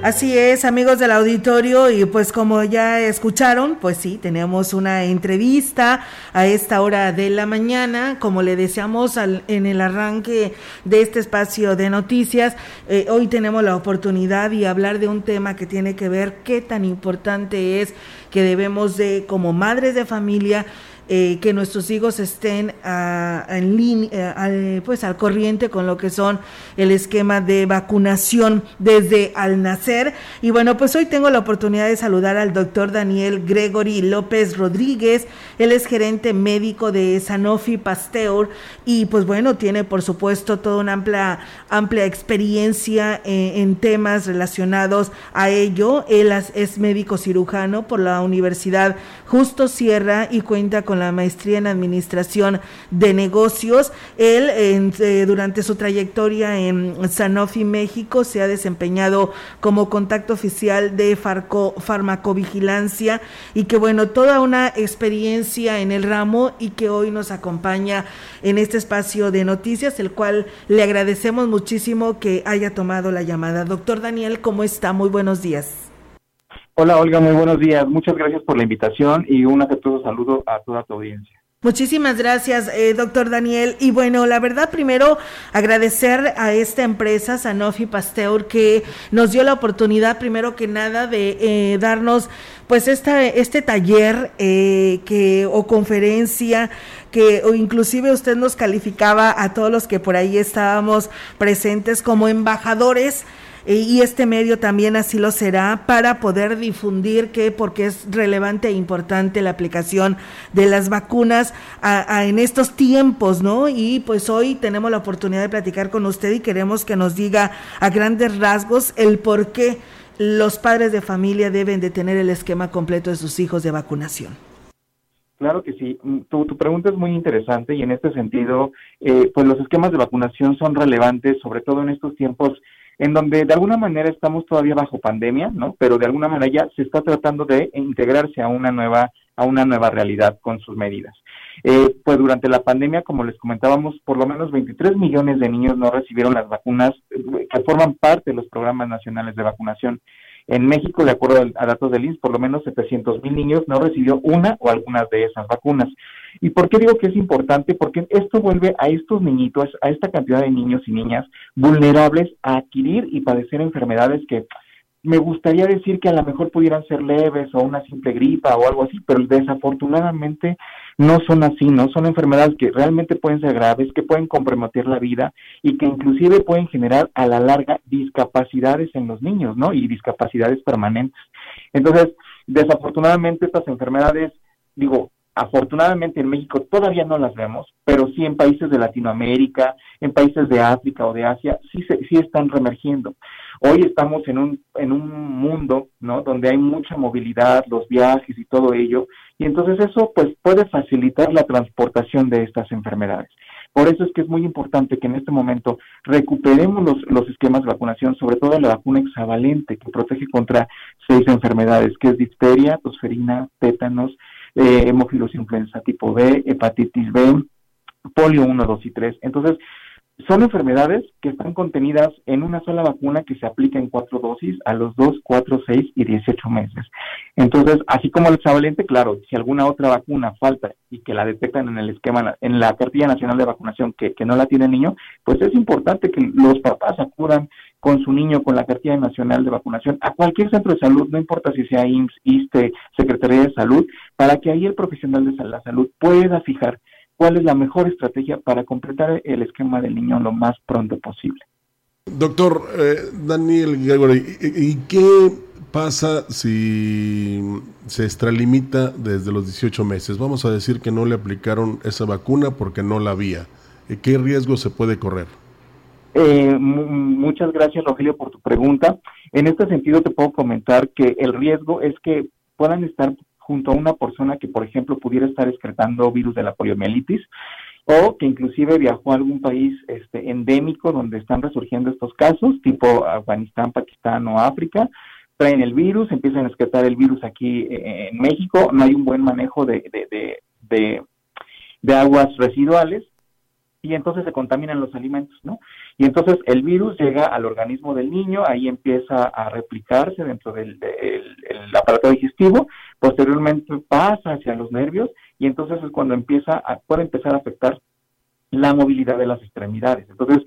Así es, amigos del auditorio, y pues como ya escucharon, pues sí, tenemos una entrevista a esta hora de la mañana, como le deseamos en el arranque de este espacio de noticias, eh, hoy tenemos la oportunidad de hablar de un tema que tiene que ver qué tan importante es que debemos de, como madres de familia, eh, que nuestros hijos estén a, en línea, al, pues al corriente con lo que son el esquema de vacunación desde al nacer. Y bueno, pues hoy tengo la oportunidad de saludar al doctor Daniel Gregory López Rodríguez. Él es gerente médico de Sanofi Pasteur y pues bueno, tiene por supuesto toda una amplia, amplia experiencia en, en temas relacionados a ello. Él es médico cirujano por la Universidad Justo Sierra y cuenta con la maestría en administración de negocios. Él, eh, durante su trayectoria en Sanofi México, se ha desempeñado como contacto oficial de farco, farmacovigilancia y que, bueno, toda una experiencia en el ramo y que hoy nos acompaña en este espacio de noticias, el cual le agradecemos muchísimo que haya tomado la llamada. Doctor Daniel, ¿cómo está? Muy buenos días. Hola Olga, muy buenos días. Muchas gracias por la invitación y un afectuoso saludo a toda tu audiencia. Muchísimas gracias, eh, doctor Daniel. Y bueno, la verdad, primero agradecer a esta empresa, Sanofi Pasteur, que nos dio la oportunidad, primero que nada, de eh, darnos pues esta, este taller eh, que, o conferencia que o inclusive usted nos calificaba a todos los que por ahí estábamos presentes como embajadores y este medio también así lo será para poder difundir que porque es relevante e importante la aplicación de las vacunas en estos tiempos, ¿no? Y pues hoy tenemos la oportunidad de platicar con usted y queremos que nos diga a grandes rasgos el por qué los padres de familia deben de tener el esquema completo de sus hijos de vacunación. Claro que sí. Mm, tu, pregunta es muy interesante y en este sentido, eh, pues los esquemas de vacunación son relevantes, sobre todo en estos tiempos en donde de alguna manera estamos todavía bajo pandemia, ¿no? Pero de alguna manera ya se está tratando de integrarse a una nueva a una nueva realidad con sus medidas. Eh, pues durante la pandemia, como les comentábamos, por lo menos 23 millones de niños no recibieron las vacunas eh, que forman parte de los programas nacionales de vacunación. En México, de acuerdo a datos del INS, por lo menos 700 mil niños no recibió una o algunas de esas vacunas. ¿Y por qué digo que es importante? Porque esto vuelve a estos niñitos, a esta cantidad de niños y niñas vulnerables a adquirir y padecer enfermedades que me gustaría decir que a lo mejor pudieran ser leves o una simple gripa o algo así, pero desafortunadamente no son así, ¿no? Son enfermedades que realmente pueden ser graves, que pueden comprometer la vida y que inclusive pueden generar a la larga discapacidades en los niños, ¿no? Y discapacidades permanentes. Entonces, desafortunadamente estas enfermedades, digo, afortunadamente en México todavía no las vemos, pero sí en países de Latinoamérica, en países de África o de Asia, sí, se, sí están reemergiendo. Hoy estamos en un, en un mundo, ¿no? Donde hay mucha movilidad, los viajes y todo ello, y entonces eso pues puede facilitar la transportación de estas enfermedades. Por eso es que es muy importante que en este momento recuperemos los, los esquemas de vacunación, sobre todo la vacuna hexavalente, que protege contra seis enfermedades, que es difteria, tosferina, tétanos, eh, hemófilos influenza tipo B, hepatitis B, polio 1, 2 y 3. Entonces, son enfermedades que están contenidas en una sola vacuna que se aplica en cuatro dosis a los 2, 4, 6 y 18 meses. Entonces, así como el hexavalente, claro, si alguna otra vacuna falta y que la detectan en el esquema, en la cartilla nacional de vacunación que, que no la tiene el niño, pues es importante que los papás acudan con su niño con la cartilla nacional de vacunación a cualquier centro de salud, no importa si sea IMSS, ISTE, Secretaría de Salud, para que ahí el profesional de la salud pueda fijar cuál es la mejor estrategia para completar el esquema del niño lo más pronto posible. Doctor eh, Daniel Gregory, ¿y qué pasa si se extralimita desde los 18 meses? Vamos a decir que no le aplicaron esa vacuna porque no la había. ¿Qué riesgo se puede correr? Eh, muchas gracias, Rogelio, por tu pregunta. En este sentido, te puedo comentar que el riesgo es que puedan estar junto a una persona que, por ejemplo, pudiera estar excretando virus de la poliomielitis o que inclusive viajó a algún país este, endémico donde están resurgiendo estos casos, tipo Afganistán, Pakistán o África, traen el virus, empiezan a esquetar el virus aquí eh, en México, no hay un buen manejo de, de, de, de, aguas residuales y entonces se contaminan los alimentos, ¿no? Y entonces el virus llega al organismo del niño, ahí empieza a replicarse dentro del, aparato digestivo, posteriormente pasa hacia los nervios y entonces es cuando empieza a, puede empezar a afectar la movilidad de las extremidades. Entonces,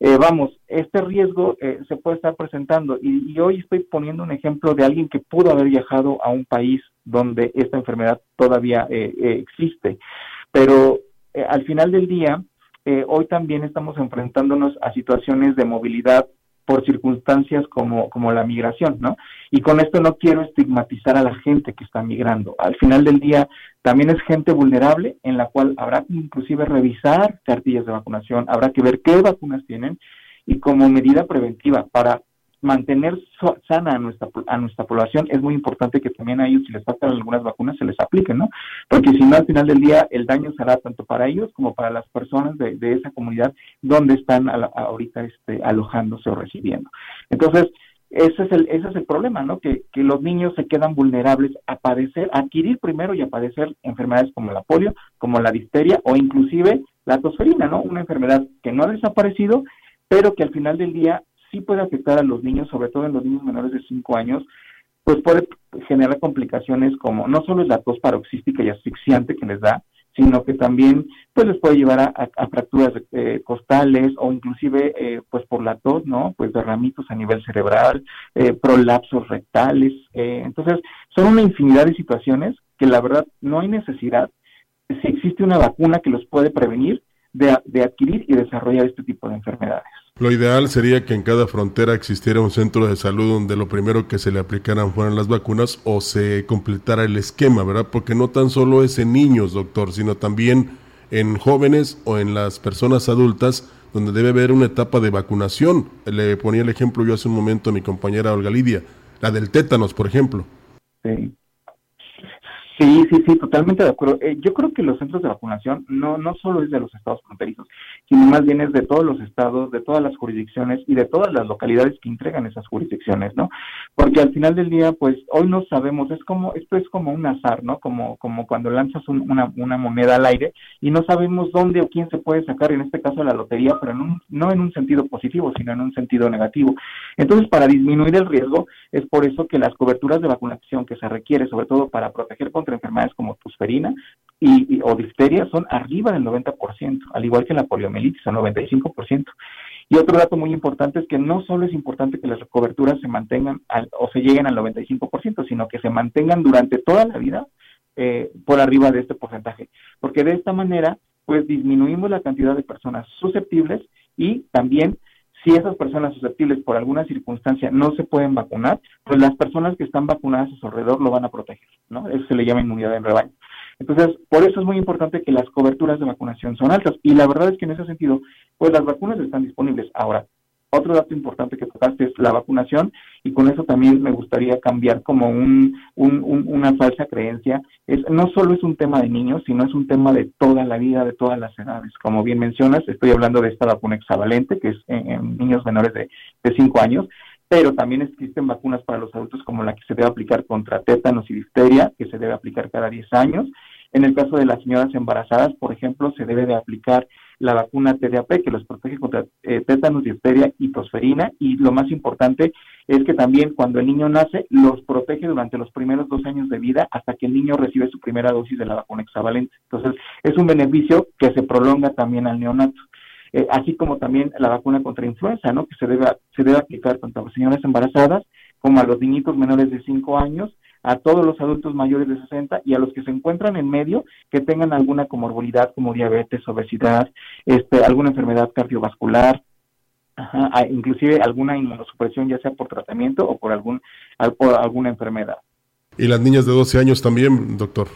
eh, vamos, este riesgo eh, se puede estar presentando y, hoy estoy poniendo un ejemplo de alguien que pudo haber viajado a un país donde esta enfermedad todavía eh, existe, pero al final del día, hoy también estamos enfrentándonos a situaciones de movilidad por circunstancias como, como la migración, ¿no? Y con esto no quiero estigmatizar a la gente que está migrando. Al final del día, también es gente vulnerable en la cual habrá que inclusive revisar cartillas de vacunación, habrá que ver qué vacunas tienen y como medida preventiva para mantener sana a nuestra, a nuestra población, es muy importante que también a ellos, si les faltan algunas vacunas, se les apliquen, ¿no? Porque si no, al final del día, el daño será tanto para ellos como para las personas de, esa comunidad donde están ahorita este, alojándose o recibiendo. Entonces, ese es el, ese es el problema, ¿no? Que, que los niños se quedan vulnerables a padecer, a adquirir primero y a padecer enfermedades como la polio, como la difteria o inclusive la tosferina, ¿no? Una enfermedad que no ha desaparecido, pero que al final del día sí puede afectar a los niños, sobre todo en los niños menores de 5 años, pues puede generar complicaciones como no solo es la tos paroxística y asfixiante que les da, sino que también pues les puede llevar a, fracturas eh, costales o inclusive eh, pues por la tos, ¿no? Pues derramitos a nivel cerebral, eh, prolapsos rectales. entonces, son una infinidad de situaciones que la verdad no hay necesidad, si existe una vacuna que los puede prevenir de adquirir y desarrollar este tipo de enfermedades. Lo ideal sería que en cada frontera existiera un centro de salud donde lo primero que se le aplicaran fueran las vacunas o se completara el esquema, ¿verdad? Porque no tan solo es en niños, doctor, sino también en jóvenes o en las personas adultas donde debe haber una etapa de vacunación. Le ponía el ejemplo yo hace un momento a mi compañera Olga Lidia, la del tétanos, por ejemplo. Sí. Sí, sí, sí, totalmente de acuerdo. Eh, yo creo que los centros de vacunación no, no solo es de los estados fronterizos, sino más bien es de todos los estados, de todas las jurisdicciones y de todas las localidades que entregan esas jurisdicciones, ¿no? Porque al final del día, pues hoy no sabemos, es como, esto es como un azar, ¿no? Como, como cuando lanzas una, una moneda al aire y no sabemos dónde o quién se puede sacar, en este caso la lotería, pero no en un sentido positivo, sino en un sentido negativo. Entonces, para disminuir el riesgo, es por eso que las coberturas de vacunación que se requiere, sobre todo para proteger contra enfermedades como tusferina y, o difteria son arriba del 90%, al igual que la poliomielitis, al 95%. Y otro dato muy importante es que no solo es importante que las coberturas se mantengan o se lleguen al 95%, sino que se mantengan durante toda la vida eh, por arriba de este porcentaje, porque de esta manera pues disminuimos la cantidad de personas susceptibles y también si esas personas susceptibles por alguna circunstancia no se pueden vacunar, pues las personas que están vacunadas a su alrededor lo van a proteger, ¿no? Eso se le llama inmunidad en rebaño. Entonces, por eso es muy importante que las coberturas de vacunación son altas. Y la verdad es que en ese sentido, pues las vacunas están disponibles. Ahora, otro dato importante que tocaste es la vacunación y con eso también me gustaría cambiar como un, una falsa creencia. Es, no solo es un tema de niños, sino es un tema de toda la vida, de todas las edades. Como bien mencionas, estoy hablando de esta vacuna hexavalente, que es en, niños menores de, de 5 años, pero también existen vacunas para los adultos como la que se debe aplicar contra tétanos y difteria, que se debe aplicar cada 10 años. En el caso de las señoras embarazadas, por ejemplo, se debe de aplicar la vacuna TDAP, que los protege contra eh, tétanos, difteria y tosferina. Y lo más importante es que también cuando el niño nace, los protege durante los primeros dos años de vida hasta que el niño recibe su primera dosis de la vacuna hexavalente. Entonces, es un beneficio que se prolonga también al neonato. Eh, así como también la vacuna contra influenza, ¿no? Que se debe, se debe aplicar tanto a las señoras embarazadas como a los niñitos menores de 5 años a todos los adultos mayores de 60 y a los que se encuentran en medio que tengan alguna comorbilidad como diabetes, obesidad, este, alguna enfermedad cardiovascular, inclusive alguna inmunosupresión ya sea por tratamiento o por algún por alguna enfermedad. Y las niñas de 12 años también, doctor.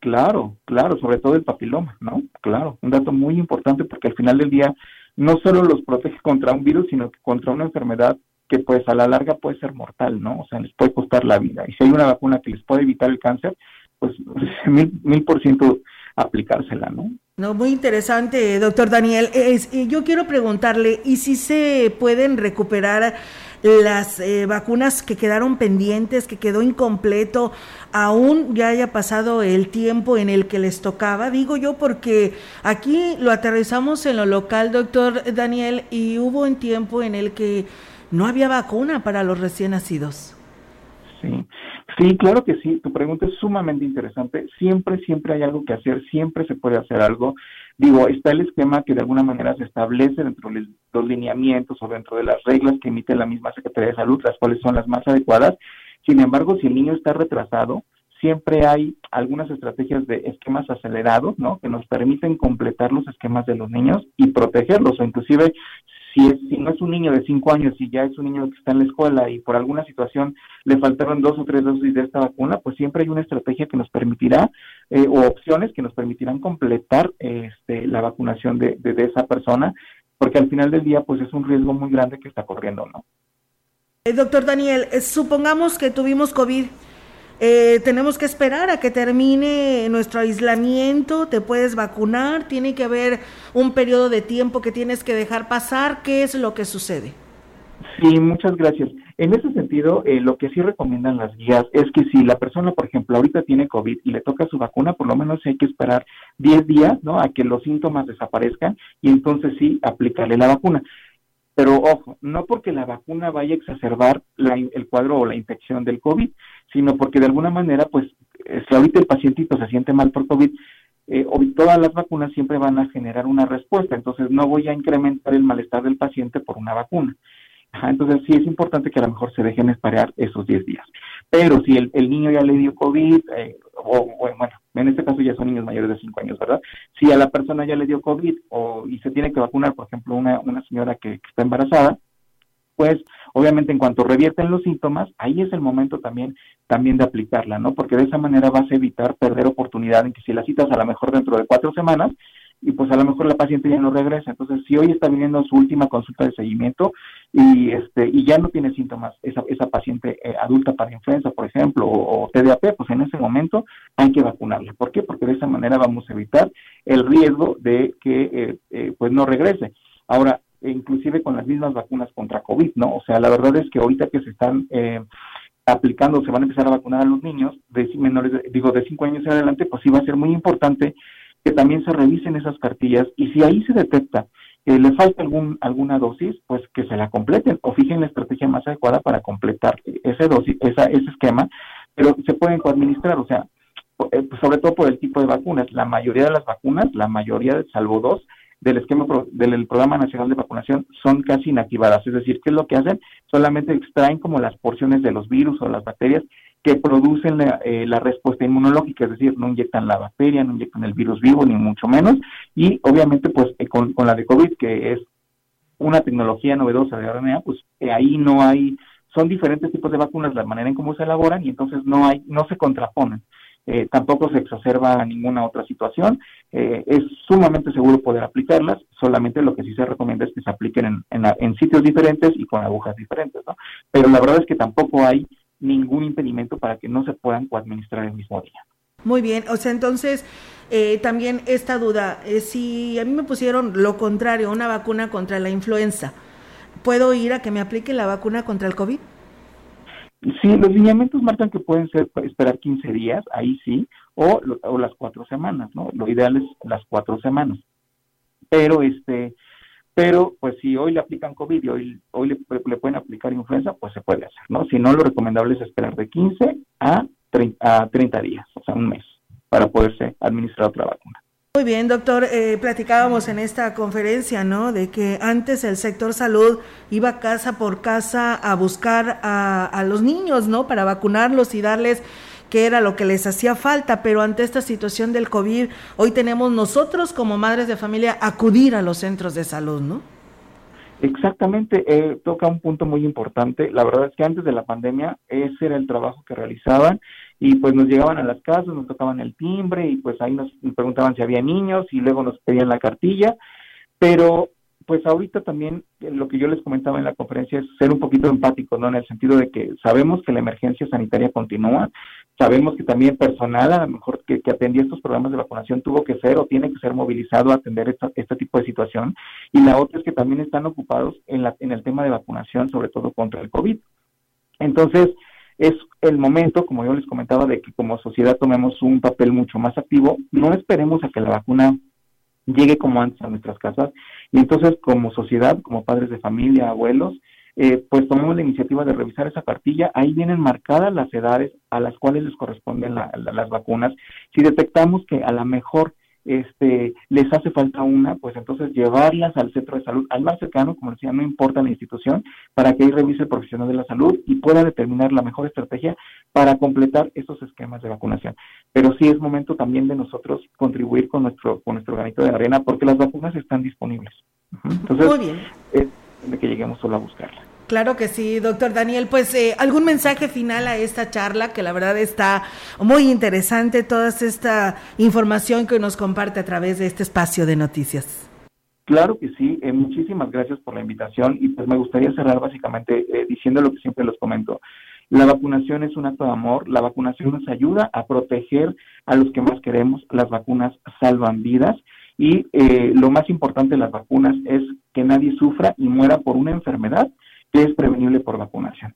Claro, claro, sobre todo el papiloma, ¿no? Claro, un dato muy importante porque al final del día no solo los protege contra un virus, sino que contra una enfermedad que pues a la larga puede ser mortal, ¿no? O sea, les puede costar la vida. Y si hay una vacuna que les puede evitar el cáncer, pues mil, mil por ciento aplicársela, ¿no? No, muy interesante, doctor Daniel. Es, yo quiero preguntarle, ¿y si se pueden recuperar las eh, vacunas que quedaron pendientes, que quedó incompleto, aún ya haya pasado el tiempo en el que les tocaba? Digo yo porque aquí lo aterrizamos en lo local, doctor Daniel, y hubo un tiempo en el que no había vacuna para los recién nacidos. Sí, sí, claro que sí. Tu pregunta es sumamente interesante. Siempre, siempre hay algo que hacer, siempre se puede hacer algo. Digo, está el esquema que de alguna manera se establece dentro de los lineamientos o dentro de las reglas que emite la misma Secretaría de Salud, las cuales son las más adecuadas. Sin embargo, si el niño está retrasado, siempre hay algunas estrategias de esquemas acelerados, ¿no? Que nos permiten completar los esquemas de los niños y protegerlos, o inclusive si, no es un niño de cinco años y ya es un niño que está en la escuela y por alguna situación le faltaron dos o tres dosis de esta vacuna, pues siempre hay una estrategia que nos permitirá eh, o opciones que nos permitirán completar este, la vacunación de, de, esa persona, porque al final del día pues es un riesgo muy grande que está corriendo, ¿no? Eh, doctor Daniel, eh, supongamos que tuvimos COVID eh, tenemos que esperar a que termine nuestro aislamiento, te puedes vacunar, tiene que haber un periodo de tiempo que tienes que dejar pasar, ¿qué es lo que sucede? Sí, muchas gracias. En ese sentido, eh, lo que sí recomiendan las guías es que si la persona, por ejemplo, ahorita tiene COVID y le toca su vacuna, por lo menos hay que esperar 10 días, ¿no? A que los síntomas desaparezcan y entonces sí aplicarle la vacuna. Pero ojo, no porque la vacuna vaya a exacerbar el cuadro o la infección del COVID, sino porque de alguna manera, pues, si ahorita el pacientito se siente mal por COVID, eh, todas las vacunas siempre van a generar una respuesta, entonces no voy a incrementar el malestar del paciente por una vacuna. Entonces sí es importante que a lo mejor se dejen esperar esos 10 días. Pero si el, niño ya le dio COVID, eh, o, bueno, en este caso ya son niños mayores de 5 años, ¿verdad? Si a la persona ya le dio COVID o, y se tiene que vacunar, por ejemplo, una, una señora que, está embarazada, pues obviamente en cuanto revierten los síntomas, ahí es el momento también, también de aplicarla, ¿no? Porque de esa manera vas a evitar perder oportunidad en que si la citas a lo mejor dentro de cuatro semanas, y pues a lo mejor la paciente ya no regresa. Entonces, si hoy está viniendo su última consulta de seguimiento y este y ya no tiene síntomas esa, esa paciente eh, adulta para influenza, por ejemplo, o, TDAP, pues en ese momento hay que vacunarla. ¿Por qué? Porque de esa manera vamos a evitar el riesgo de que eh, eh, pues no regrese. Ahora, inclusive con las mismas vacunas contra COVID, ¿no? O sea, la verdad es que ahorita que se están aplicando, se van a empezar a vacunar a los niños de menores, digo, de 5 años en adelante, pues sí va a ser muy importante que también se revisen esas cartillas y si ahí se detecta que le falta algún, alguna dosis, pues que se la completen o fijen la estrategia más adecuada para completar ese dosis, esa, ese esquema, pero se pueden coadministrar, o sea, eh, pues sobre todo por el tipo de vacunas. La mayoría de las vacunas, la mayoría, salvo dos, del esquema del programa nacional de vacunación son casi inactivadas, es decir, ¿qué es lo que hacen? Solamente extraen como las porciones de los virus o las bacterias que producen eh, la, respuesta inmunológica, es decir, no inyectan la bacteria, no inyectan el virus vivo, ni mucho menos, y obviamente pues eh, con, la de COVID, que es una tecnología novedosa de RNA, pues eh, ahí no hay, son diferentes tipos de vacunas, la manera en cómo se elaboran, y entonces no hay, no se contraponen. tampoco se exacerba ninguna otra situación. es sumamente seguro poder aplicarlas, solamente lo que sí se recomienda es que se apliquen en, en, en sitios diferentes y con agujas diferentes, ¿no? Pero la verdad es que tampoco hay ningún impedimento para que no se puedan coadministrar el mismo día. Muy bien, o sea, entonces eh, también esta duda, eh, si a mí me pusieron lo contrario, una vacuna contra la influenza, ¿puedo ir a que me aplique la vacuna contra el COVID? Sí, los lineamientos marcan que pueden ser esperar 15 días, ahí sí, o, o las cuatro semanas, ¿no? Lo ideal es las cuatro semanas. Pero este, pero pues si hoy le aplican COVID y hoy, hoy le, pueden aplicar influenza, pues se puede hacer, ¿no? Si no, lo recomendable es esperar de 15 a 30, a 30 días, o sea, un mes, para poderse administrar otra vacuna. Muy bien, doctor. Eh, platicábamos en esta conferencia, ¿no? De que antes el sector salud iba casa por casa a buscar a, a los niños, ¿no? Para vacunarlos y darles que era lo que les hacía falta, pero ante esta situación del COVID, hoy tenemos nosotros como madres de familia acudir a los centros de salud, ¿no? Exactamente, eh, toca un punto muy importante. La verdad es que antes de la pandemia ese era el trabajo que realizaban y pues nos llegaban a las casas, nos tocaban el timbre y pues ahí nos preguntaban si había niños y luego nos pedían la cartilla, pero pues ahorita también eh, lo que yo les comentaba en la conferencia es ser un poquito empático, ¿no? En el sentido de que sabemos que la emergencia sanitaria continúa, Sabemos que también personal, a lo mejor que, atendía estos programas de vacunación, tuvo que ser o tiene que ser movilizado a atender este tipo de situación. Y la otra es que también están ocupados en, la, en el tema de vacunación, sobre todo contra el COVID. Entonces, es el momento, como yo les comentaba, de que como sociedad tomemos un papel mucho más activo. No esperemos a que la vacuna llegue como antes a nuestras casas. Y entonces, como sociedad, como padres de familia, abuelos, eh, pues tomemos la iniciativa de revisar esa cartilla. Ahí vienen marcadas las edades a las cuales les corresponden las vacunas. Si detectamos que a lo mejor este, les hace falta una, pues entonces llevarlas al centro de salud, al más cercano, como decía, no importa la institución, para que ahí revise el profesional de la salud y pueda determinar la mejor estrategia para completar esos esquemas de vacunación. Pero sí es momento también de nosotros contribuir con nuestro, con nuestro granito de arena, porque las vacunas están disponibles. Entonces, Muy bien. es de que lleguemos solo a buscarlas. Claro que sí, doctor Daniel. Pues eh, algún mensaje final a esta charla, que la verdad está muy interesante, toda esta información que nos comparte a través de este espacio de noticias. Claro que sí, eh, muchísimas gracias por la invitación y pues me gustaría cerrar básicamente eh, diciendo lo que siempre les comento. La vacunación es un acto de amor, la vacunación nos ayuda a proteger a los que más queremos, las vacunas salvan vidas y lo más importante de las vacunas es que nadie sufra y muera por una enfermedad que es prevenible por vacunación.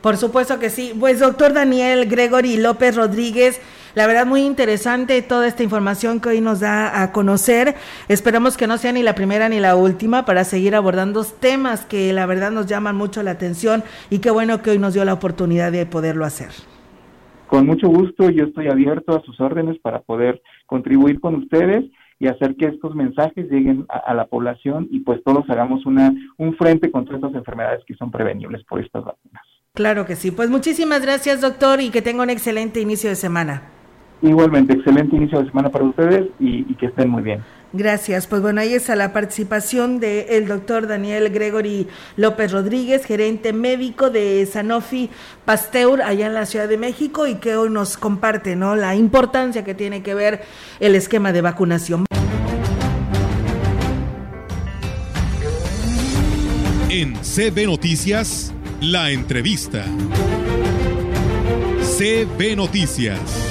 Por supuesto que sí. Pues doctor Daniel Gregory López Rodríguez, la verdad muy interesante toda esta información que hoy nos da a conocer. Esperamos que no sea ni la primera ni la última para seguir abordando temas que la verdad nos llaman mucho la atención y qué bueno que hoy nos dio la oportunidad de poderlo hacer. Con mucho gusto, yo estoy abierto a sus órdenes para poder contribuir con ustedes y hacer que estos mensajes lleguen a, la población y pues todos hagamos una, un frente contra estas enfermedades que son prevenibles por estas vacunas. Claro que sí. Pues muchísimas gracias, doctor, y que tenga un excelente inicio de semana. Igualmente, excelente inicio de semana para ustedes y, que estén muy bien. Gracias. Pues bueno, ahí está la participación del doctor Daniel Gregory López Rodríguez, gerente médico de Sanofi Pasteur allá en la Ciudad de México y que hoy nos comparte ¿no? la importancia que tiene que ver el esquema de vacunación. CB Noticias, la entrevista. CB Noticias.